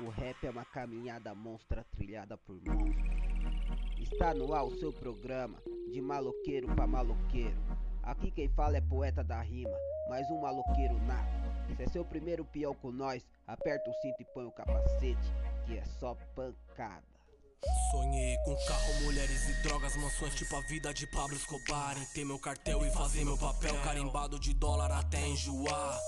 O rap é uma caminhada monstra trilhada por monstros. Está no ar o seu programa, de maloqueiro pra maloqueiro. Aqui quem fala é poeta da rima, mais um maloqueiro nato. Se é seu primeiro peão com nós, aperta o cinto e põe o capacete, que é só pancada. Sonhei com carro, mulheres e drogas, mansões tipo a vida de Pablo Escobar. Em ter meu cartel e fazer meu papel carimbado de dólar até enjoar.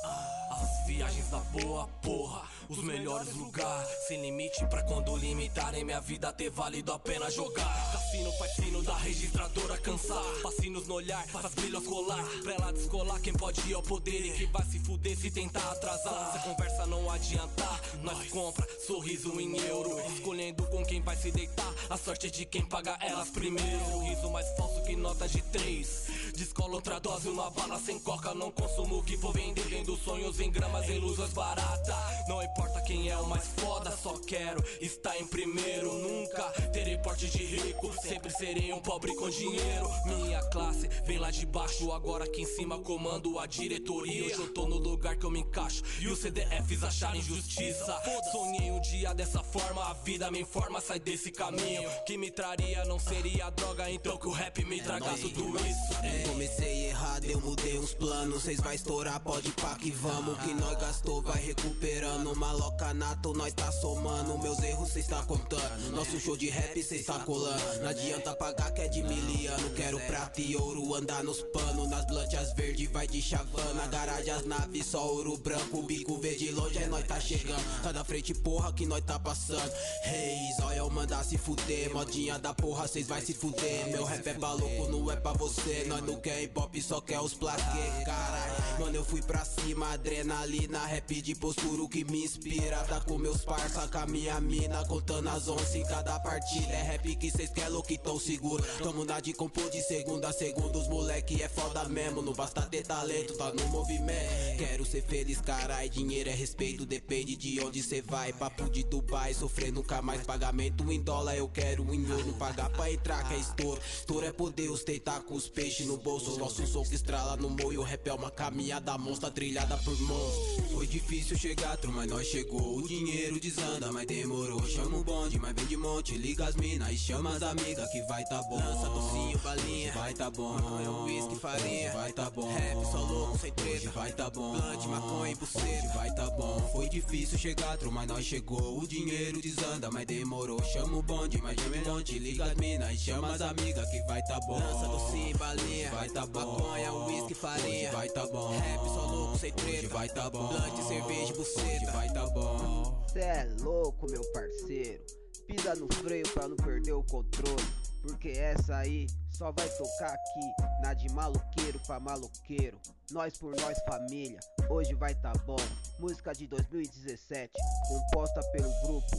As viagens da boa porra, os melhores lugares. Sem limite pra quando limitarem minha vida ter valido a pena jogar. Cassino faz sino da registradora cansar. Passinos no olhar, faz brilhos colar. Pra ela descolar, quem pode ir ao poder e quem vai se fuder se tentar atrasar. Se a conversa não adiantar, nós compra sorriso em euro. Escolhendo com quem vai se deitar. A sorte de quem paga elas primeiro. Sorriso mais falso que nota de três. Descola outra dose, uma bala sem coca. Não consumo o que for vender. Vendo sonhos em gramas, em luzes barata. Não importa quem é o mais foda, só quero estar em primeiro. Nunca terei porte de rico, sempre serei um pobre com dinheiro. Minha classe vem lá de baixo, agora aqui em cima comando a diretoria. Hoje eu tô no lugar que eu me encaixo e os CDFs acharem justiça. Sonhei um dia dessa forma, a vida me informa, sai desse caminho. Que me traria não seria droga, então que o rap me traga tudo isso. Comecei errado, eu mudei uns planos. Cês vai estourar, pode pá que vamos. Que nós gastou, vai recuperando. Maloca nato, nós tá somando. Meus erros cês tá contando. Nosso show de rap cês tá colando. Não adianta pagar que é de miliano. Quero prata e ouro, andar nos panos. Nas blanchas verde, vai de chavana. Garagem, as naves, só ouro branco. Bico verde longe, é nós tá chegando. Tá da frente, porra, que nós tá passando. Reis, olha eu se fuder. Modinha da porra, cês vai se fuder. Meu rap é balouco, não é pra você. Nós não quer hip hop, só quer os plaquês, caralho. Mano, eu fui pra cima, adrenalina, rap de postura, que me inspira. Tá com meus parça, com a minha mina, contando as onças em cada partida. É rap que cês quer louco, tão seguro. Tamo na de compor de segunda a segunda, os moleque é foda mesmo. Não basta ter talento, tá no movimento. Quero ser feliz, caralho. Dinheiro é respeito, depende de onde cê vai. Papo de Dubai, sofrer nunca mais pagamento em dólar. Eu quero em ouro, pagar pra entrar, que é estouro. Estouro é poder ostentar com os peixes no bolso. Nosso som que estrala no moio, rap é uma caminhada monstra trilhada por monstros. Foi difícil chegar, mas nós chegou. O dinheiro desanda, mas demorou. Chama o bonde, mas vem de monte. Liga as minas e chama as amigas que vai tá bom. Lança docinho, balinha, vai tá bom. Maconha, whisky, farinha, vai tá bom. Rap só louco, sem treta, vai tá bom. Blunt, maconha e buceta, vai tá bom. Foi difícil chegar, mas nós chegou. O dinheiro desanda, mas demorou. Chama o bonde, de monte. Liga as minas e chama as amigas que vai tá bom. Lança docinho, balinha, vai tá bom. Maconha, whisky, farinha, vai tá bom. Rap só louco, sem treta, vai tá bom. Blunt, cerveja, buceta, vai tá bom. Cê é louco, meu parceiro. Pisa no freio pra não perder o controle. Porque essa aí só vai tocar aqui, na de maloqueiro pra maloqueiro. Nós por nós família, hoje vai tá bom. Música de 2017, composta pelo grupo,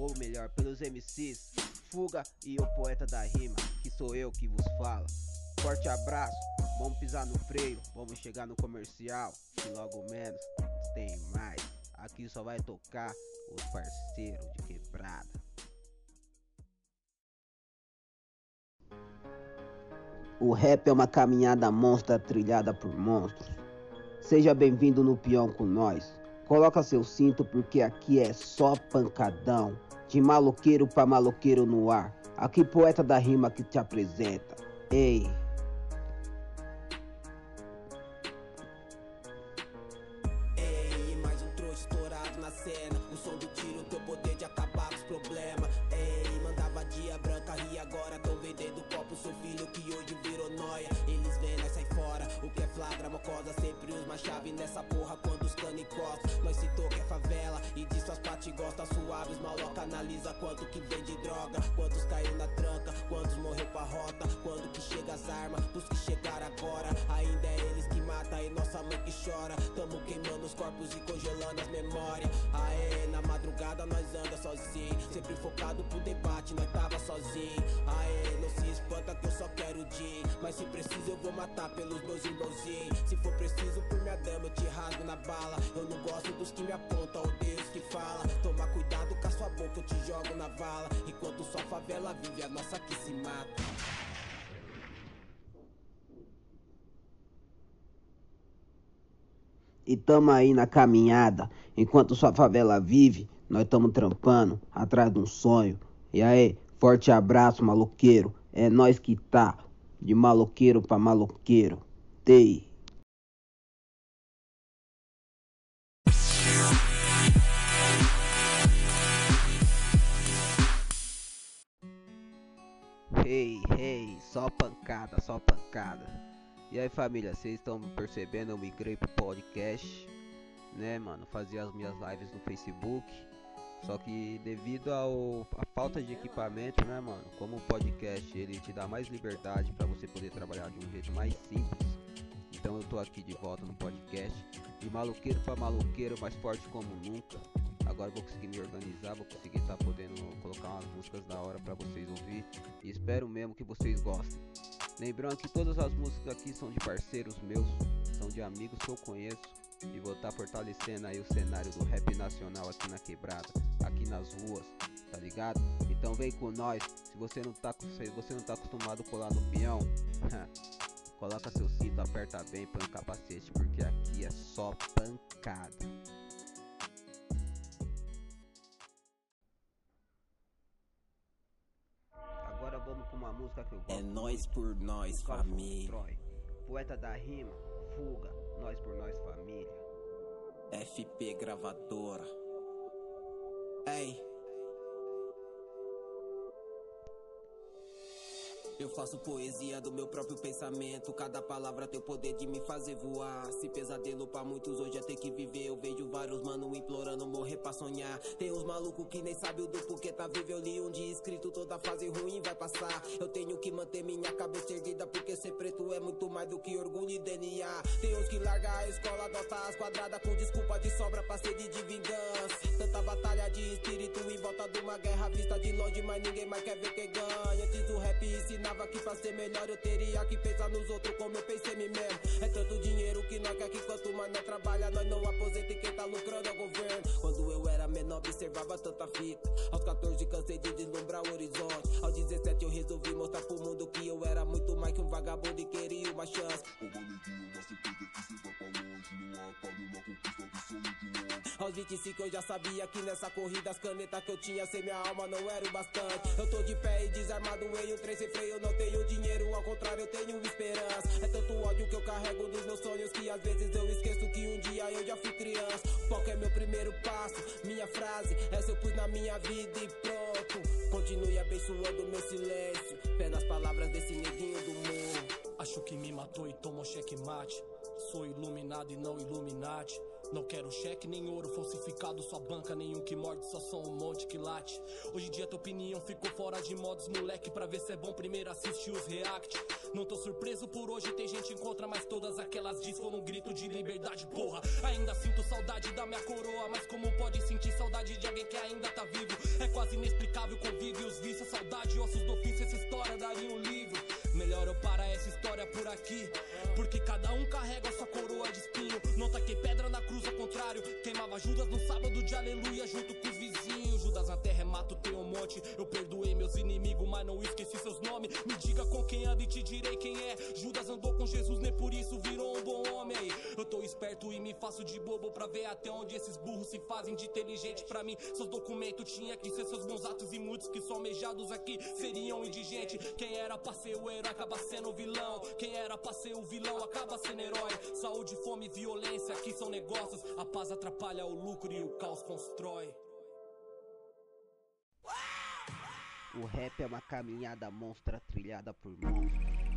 ou melhor, pelos MCs Fuga e o poeta da rima, que sou eu que vos fala. Forte abraço, vamos pisar no freio, vamos chegar no comercial, e logo menos tem mais. Aqui só vai tocar os parceiros de quebrada. O rap é uma caminhada monstra trilhada por monstros. Seja bem-vindo no peão com nós. Coloca seu cinto porque aqui é só pancadão. De maloqueiro pra maloqueiro no ar. Aqui poeta da rima que te apresenta. Ei. Gosta suaves. Maloca analisa quanto que vende droga. Quantos caiu na tranca, quantos morreu pra rota. Quando que chega as armas, dos que chegaram agora. Ainda é eles que mata e nossa mãe que chora. Tamo queimando os corpos e congelando as memórias. Aê, na madrugada nós anda sozinho. Sempre focado pro debate, nós tava sozinho. Aê, não se espanta que eu só quero din. Mas se preciso eu vou matar pelos meus irmãozinhos. Se for preciso por minha dama eu te rasgo na bala. Eu não gosto dos que me apontam, odeio os que fala. Toma cuidado com a sua boca, eu te jogo na vala. Enquanto sua favela vive, a nossa que se mata. E tamo aí na caminhada. Enquanto sua favela vive, nós tamo trampando atrás de um sonho. E aí, forte abraço, maloqueiro. É nós que tá, de maloqueiro pra maloqueiro. Tei. Hey, hey, só pancada, só pancada. E aí família, vocês estão percebendo? Eu migrei pro podcast, né, mano? Fazia as minhas lives no Facebook. Só que devido ao a falta de equipamento, né, mano? Como o podcast ele te dá mais liberdade para você poder trabalhar de um jeito mais simples. Então eu tô aqui de volta no podcast, de maluqueiro para maluqueiro, mais forte como nunca. Agora vou conseguir me organizar, vou conseguir estar tá podendo colocar umas músicas da hora para vocês ouvir e espero mesmo que vocês gostem. Lembrando que todas as músicas aqui são de parceiros meus, são de amigos que eu conheço e vou estar tá fortalecendo aí o cenário do rap nacional aqui na quebrada, aqui nas ruas, tá ligado? Então vem com nós. Se você não tá, se você não tá acostumado a colar no peão, coloca seu cinto, aperta bem, põe o capacete, porque aqui é só pancada. Música que eu gosto. É nós por nós, família. Poeta da rima, fuga, nós por nós família. FP gravadora. Ei. Eu faço poesia do meu próprio pensamento. Cada palavra tem o poder de me fazer voar. Se pesadelo pra muitos hoje é ter que viver. Eu vejo vários mano implorando morrer pra sonhar. Tem uns malucos que nem sabe o do porquê tá vivo. Eu li um dia escrito, toda fase ruim vai passar. Eu tenho que manter minha cabeça erguida. Porque ser preto é muito mais do que orgulho e DNA. Tem uns que larga a escola, adota as quadradas com desculpa de sobra pra sede de vingança. Tanta batalha de espírito em volta de uma guerra vista de longe, mas ninguém mais quer ver quem ganha. Antes do pra ser melhor eu teria que pensar nos outros como eu pensei em mim mesmo. É tanto dinheiro que nós quer que quanto mais nós trabalha, nós não aposenta e quem tá lucrando é o governo. Quando eu era menor, observava tanta fita. Aos 14 cansei de deslumbrar o horizonte. Aos 17 eu resolvi mostrar pro mundo que eu era muito mais que um vagabundo e queria uma chance. Ô maneguinho, uma certeza que cê vai pra longe. Não há conquista Aos 25 eu já sabia que nessa corrida as canetas que eu tinha sem minha alma não era o bastante. Eu tô de pé e desarmado em um trem sem freio, não tenho dinheiro, ao contrário, eu tenho esperança. É tanto ódio que eu carrego nos meus sonhos que às vezes eu esqueço que um dia eu já fui criança. Foco é meu primeiro passo, minha frase, essa eu pus na minha vida e pronto. Continue abençoando meu silêncio, pé nas palavras desse neguinho do mundo. Acho que me matou e tomou checkmate. Sou iluminado e não iluminate. Não quero cheque nem ouro falsificado, sua banca nenhum que morde, só sou um monte que late. Hoje em dia tua opinião ficou fora de modos, moleque, pra ver se é bom primeiro assistir os react. Não tô surpreso por hoje ter gente em contra, mas todas aquelas diz foram um grito de liberdade, porra. Ainda sinto saudade da minha coroa, mas como pode sentir saudade de alguém que ainda tá vivo? É quase inexplicável convívio, os vícios, saudade, ossos do ofício, essa história daria um livro. Melhor eu parar essa história por aqui, porque cada um carrega sua coroa de espinho. Não taquei pedra na cruz, ao contrário, queimava Judas no sábado de aleluia junto com os vizinhos. Judas na terra é mato, tem um monte. Eu perdoei meus inimigos, mas não esqueci seus nomes. Me diga com quem anda e te direi quem é. Judas andou com Jesus, nem por isso virou um bom homem. Aí, eu tô esperto e me faço de bobo pra ver até onde esses burros se fazem de inteligente. Pra mim, seus documentos tinha que ser seus bons atos e muitos que são almejados aqui seriam indigentes. Quem era pra ser o herói acaba sendo vilão. Quem era pra ser o vilão acaba sendo herói. Saúde, fome, violência, aqui são negócios. A paz atrapalha o lucro e o caos constrói. O rap é uma caminhada monstra trilhada por monstros.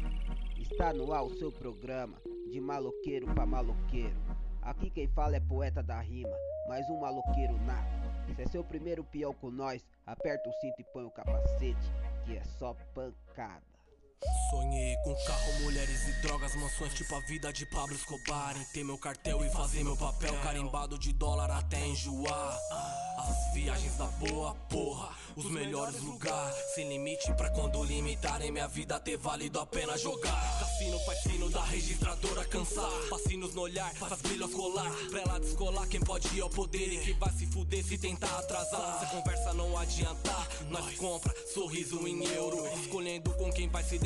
Está no ar o seu programa, de maloqueiro pra maloqueiro. Aqui quem fala é poeta da rima, mais um maloqueiro nato. Se é seu primeiro peão com nós, aperta o cinto e põe o capacete, que é só pancada. Sonhei com carro, mulheres e drogas, mansões tipo a vida de Pablo Escobar. Em ter meu cartel e fazer meu papel carimbado de dólar até enjoar. As viagens da boa porra, os melhores lugares. Sem limite pra quando limitarem minha vida ter valido a pena jogar. Cassino faz fino da registradora cansar. Passinos no olhar, faz brilhos colar. Pra ela descolar, quem pode ir ao poder e que vai se fuder se tentar atrasar. Se a conversa não adiantar, nós compra sorriso em euro. Escolhendo com quem vai se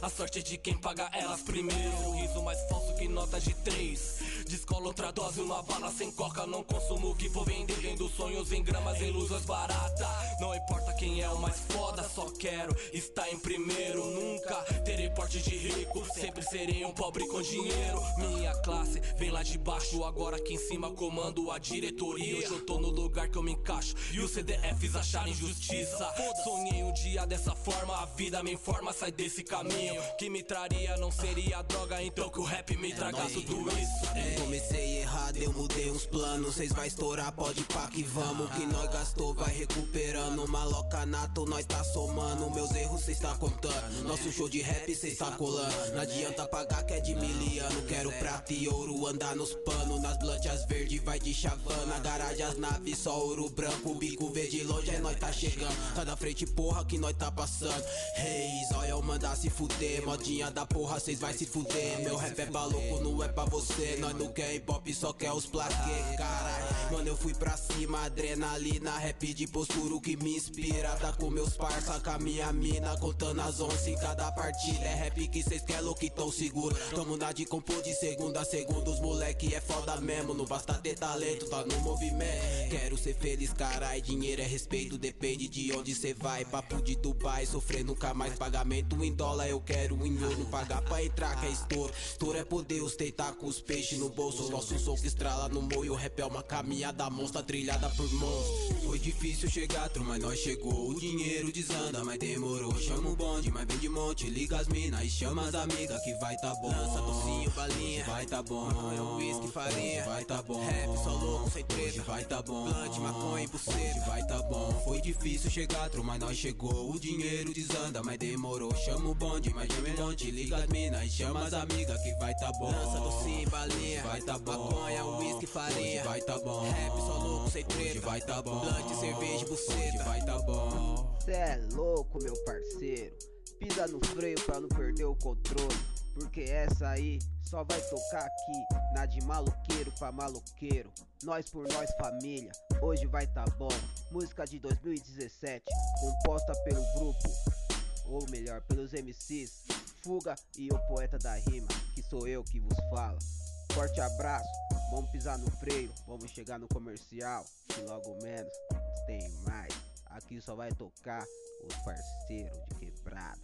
A sorte de quem paga elas primeiro. Sorriso mais falso que nota de três. Descola outra dose, uma bala sem coca. Não consumo que for vender, vendo sonhos em programas em ilusões baratas. Não importa quem é o mais foda, só quero estar em primeiro. Nunca terei porte de rico, sempre serei um pobre com dinheiro. Minha classe vem lá de baixo, agora aqui em cima comando a diretoria. Hoje eu tô no lugar que eu me encaixo e os CDFs acharem justiça. Sonhei um dia dessa forma, a vida me informa, sai desse caminho. Que me traria não seria droga, então que o rap me traga tudo isso. Comecei errado, eu mudei uns planos. Cês vai estourar, pode pá que vamos. Que nós gastou, vai recuperando. Maloca nato, nós tá somando. Meus erros cês tá contando. Nosso show de rap cês tá colando. Não adianta pagar que é de miliano. Quero prata e ouro, andar nos panos. Nas blanchas verde, vai de chavana. Garagem, as naves, só ouro branco. Bico verde longe, é nós tá chegando. Tá na frente, porra, que nós tá passando. Reis, olha eu mandar se fuder. Modinha da porra, cês vai se fuder. Meu rap é maluco, não é pra você. Nós quer hip hop, só quer os plaquê, caralho. Mano, eu fui pra cima, adrenalina, rap de postura o que me inspira. Tá com meus parça, com a minha mina, contando as onça em cada partida. É rap que cês quer louco, tão seguro. Tamo na de compor de segunda a segunda, os moleque é foda mesmo. Não basta ter talento, tá no movimento. Quero ser feliz, caralho. Dinheiro é respeito, depende de onde cê vai. Papo de Dubai, sofrer nunca mais pagamento em dólar. Eu quero em ouro, pagar pra entrar, que é estouro. Estouro é poder ostentar com os peixes no bolso. Nosso som que estrala no moio, rap é uma caminhada monstra trilhada por monstros. Foi difícil chegar, mas nós chegou. O dinheiro desanda, mas demorou. Chama o bonde, mas vem de monte. Liga as mina e chama as amigas que vai tá bom. Lança docinho, balinha, vai tá bom. É whisky, farinha, vai tá bom. Rap só louco, sem treta, vai tá bom. Plante, maconha e buceta, vai tá bom. Foi difícil chegar, mas nós chegou. O dinheiro desanda, mas demorou. Chama o bonde, mas vem de monte. Liga as mina e chama as amigas que vai tá bom. Lança docinho, balinha, vai tá bom. Maconha, whisky, farinha, vai tá bom. Rap só louco, sem treta, vai tá bom. Plante, cerveja, buceta, vai tá bom. Cê é louco, meu parceiro. Pisa no freio pra não perder o controle. Porque essa aí só vai tocar aqui. Na de maloqueiro pra maloqueiro. Nós por nós família, hoje vai tá bom. Música de 2017, composta pelo grupo, ou melhor, pelos MCs Fuga e o poeta da rima, que sou eu que vos fala. Forte abraço, vamos pisar no freio, vamos chegar no comercial, e logo menos tem mais. Aqui só vai tocar os parceiros de quebrada.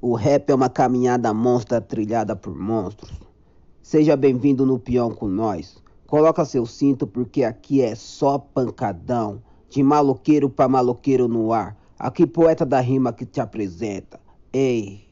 O rap é uma caminhada monstra trilhada por monstros. Seja bem-vindo no peão com nós. Coloca seu cinto porque aqui é só pancadão. De maloqueiro pra maloqueiro no ar. Aqui poeta da rima que te apresenta. Ei.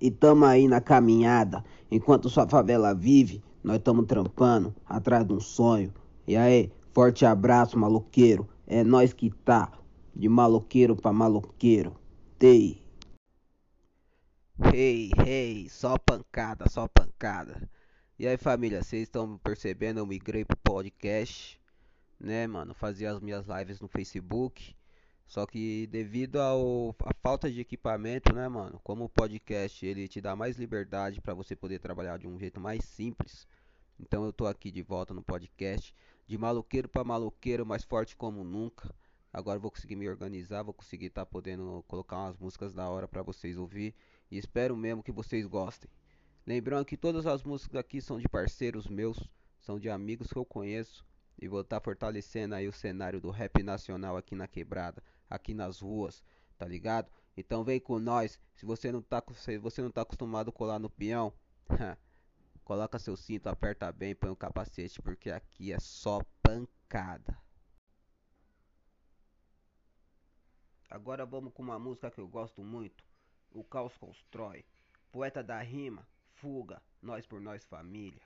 E tamo aí na caminhada. Enquanto sua favela vive, nós tamo trampando atrás de um sonho. E aí, forte abraço, maloqueiro. É nós que tá. De maloqueiro pra maloqueiro. Tei. Hey, hey, só pancada, só pancada. E aí, família, vocês estão percebendo? Eu migrei pro podcast, né, mano? Fazia as minhas lives no Facebook. Só que devido ao, à falta de equipamento, né, mano? Como o podcast ele te dá mais liberdade para você poder trabalhar de um jeito mais simples. Então eu tô aqui de volta no podcast, de maloqueiro para maloqueiro, mais forte como nunca. Agora vou conseguir me organizar, vou conseguir estar tá podendo colocar umas músicas da hora para vocês ouvir e espero mesmo que vocês gostem. Lembrando que todas as músicas aqui são de parceiros meus, são de amigos que eu conheço e vou estar tá fortalecendo aí o cenário do rap nacional aqui na quebrada aqui nas ruas, tá ligado? Então vem com nós. Se você não tá, se você não tá acostumado a colar no peão, coloca seu cinto, aperta bem, põe o um capacete, porque aqui é só pancada. Agora vamos com uma música que eu gosto muito. O Caos Constrói. Poeta da rima, fuga, nós por nós família.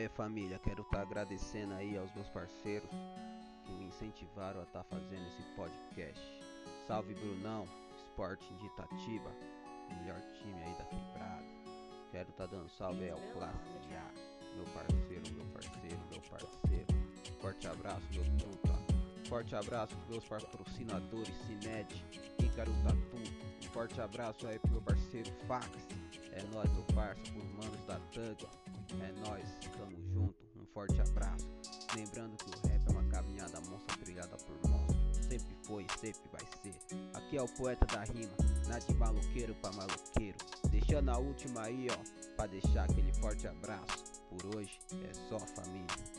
E aí família, quero estar tá agradecendo aí aos meus parceiros que me incentivaram a estar tá fazendo esse podcast. Salve Brunão, Sporting de Itatiba, melhor time aí da quebrada. Quero estar tá dando salve aí ao Classe A, meu parceiro, meu parceiro, meu parceiro. Forte abraço, meu truta. Forte abraço pros meus patrocinadores Cimed, Ícaro Tatu. Um forte abraço aí pro meu parceiro Fax. É nóis, meu parça, por manos da Tanga. É nós, tamo junto, um forte abraço. Lembrando que o rap é uma caminhada monstra trilhada por monstros. Sempre foi sempre vai ser. Aqui é o poeta da rima, nada de maluqueiro pra maluqueiro. Deixando a última aí, ó, pra deixar aquele forte abraço. Por hoje é só família.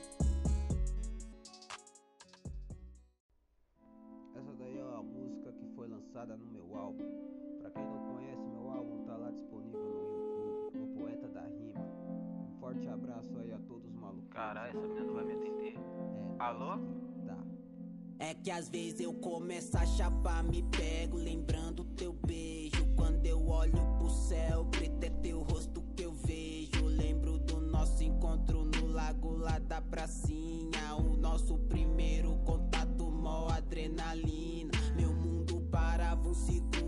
Que às vezes eu começo a chapar, me pego, lembrando teu beijo. Quando eu olho pro céu, preto é teu rosto que eu vejo. Lembro do nosso encontro no lago lá da pracinha. O nosso primeiro contato, mó adrenalina. Meu mundo parava um segundo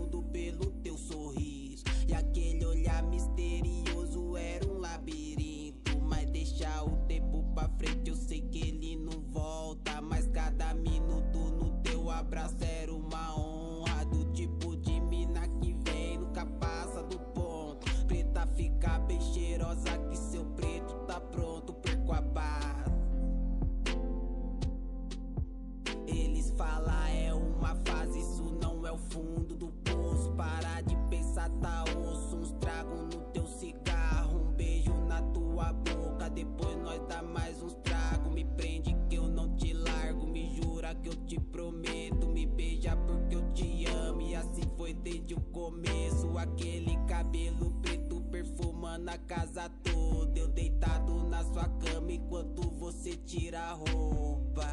Aquele cabelo preto perfumando a casa toda. Eu deitado na sua cama enquanto você tira a roupa.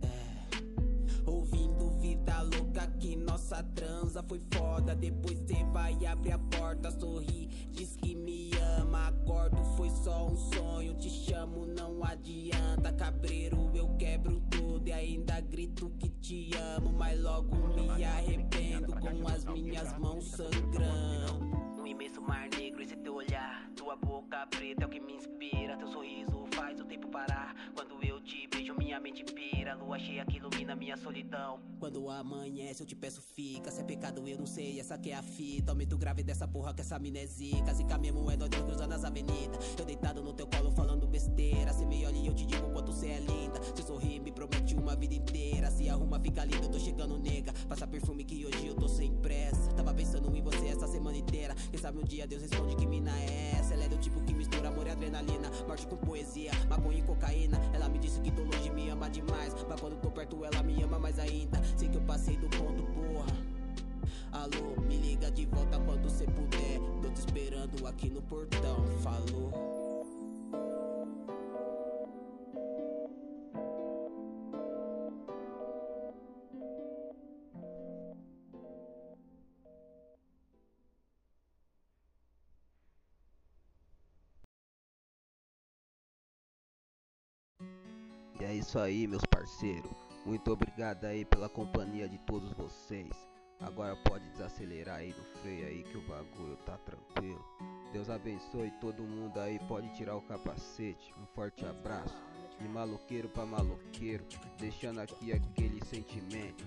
É. Ouvindo vida louca que nossa transa foi foda. Depois cê vai abrir a porta, sorri, diz que me ama. Acordo, foi só um sonho. Te chamo, não adianta. Cabreiro, eu quebro tudo e ainda grito que te amo. Mas logo me arrependo com as minhas mãos sangrando. Um imenso mar negro, esse teu olhar. Tua boca preta é o que me inspira. Teu sorriso faz o tempo parar. Quando eu te minha mente pira. Lua cheia que ilumina minha solidão. Quando amanhece, eu te peço, fica. Se é pecado, eu não sei. Essa que é a fita. Aumento grave dessa porra que essa mina é zica. Zica mesmo é nós dois cruzando as avenidas. Eu deitado no teu colo falando besteira. Cê me olha e eu te digo quanto cê é linda. Seu sorrir me promete uma vida inteira. Se arruma, fica lindo, eu tô chegando, nega. Passa perfume que hoje eu tô sem pressa. Tava pensando em você essa semana inteira. Quem sabe um dia Deus responde que mina é essa. Ela é do tipo que mistura amor e adrenalina. Morte com poesia, maconha e cocaína. Ela me disse que tô longe, me ama demais. Mas quando tô perto, ela me ama mais ainda. Sei que eu passei do ponto, porra. Alô, me liga de volta quando cê puder. Tô te esperando aqui no portão. Falou. Isso aí, meus parceiros. Muito obrigado aí pela companhia de todos vocês. Agora pode desacelerar aí no freio aí que o bagulho tá tranquilo. Deus abençoe todo mundo aí, pode tirar o capacete. Um forte abraço. De maloqueiro pra maloqueiro, deixando aqui aquele sentimento.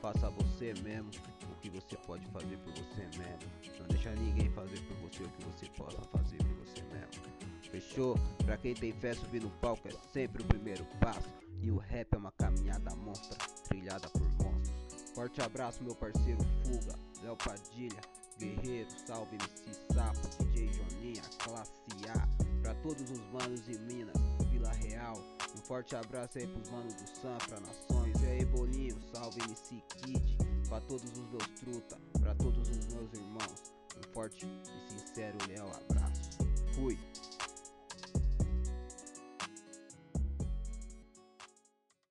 Faça você mesmo o que você pode fazer por você mesmo. Não deixa ninguém fazer por você o que você possa fazer por você mesmo. Fechou? Pra quem tem fé, subir no palco é sempre o primeiro passo. E o rap é uma caminhada monstra, trilhada por monstros. Forte abraço, meu parceiro Fuga, Léo Padilha, Guerreiro, salve MC Sapo, DJ Joninha, classe A. Pra todos os manos de Minas, Vila Real. Um forte abraço aí pros manos do Sanfra, Nações. E aí, Boninho, salve MC Kid. Pra todos os meus truta, pra todos os meus irmãos. Um forte e sincero leal abraço. Fui.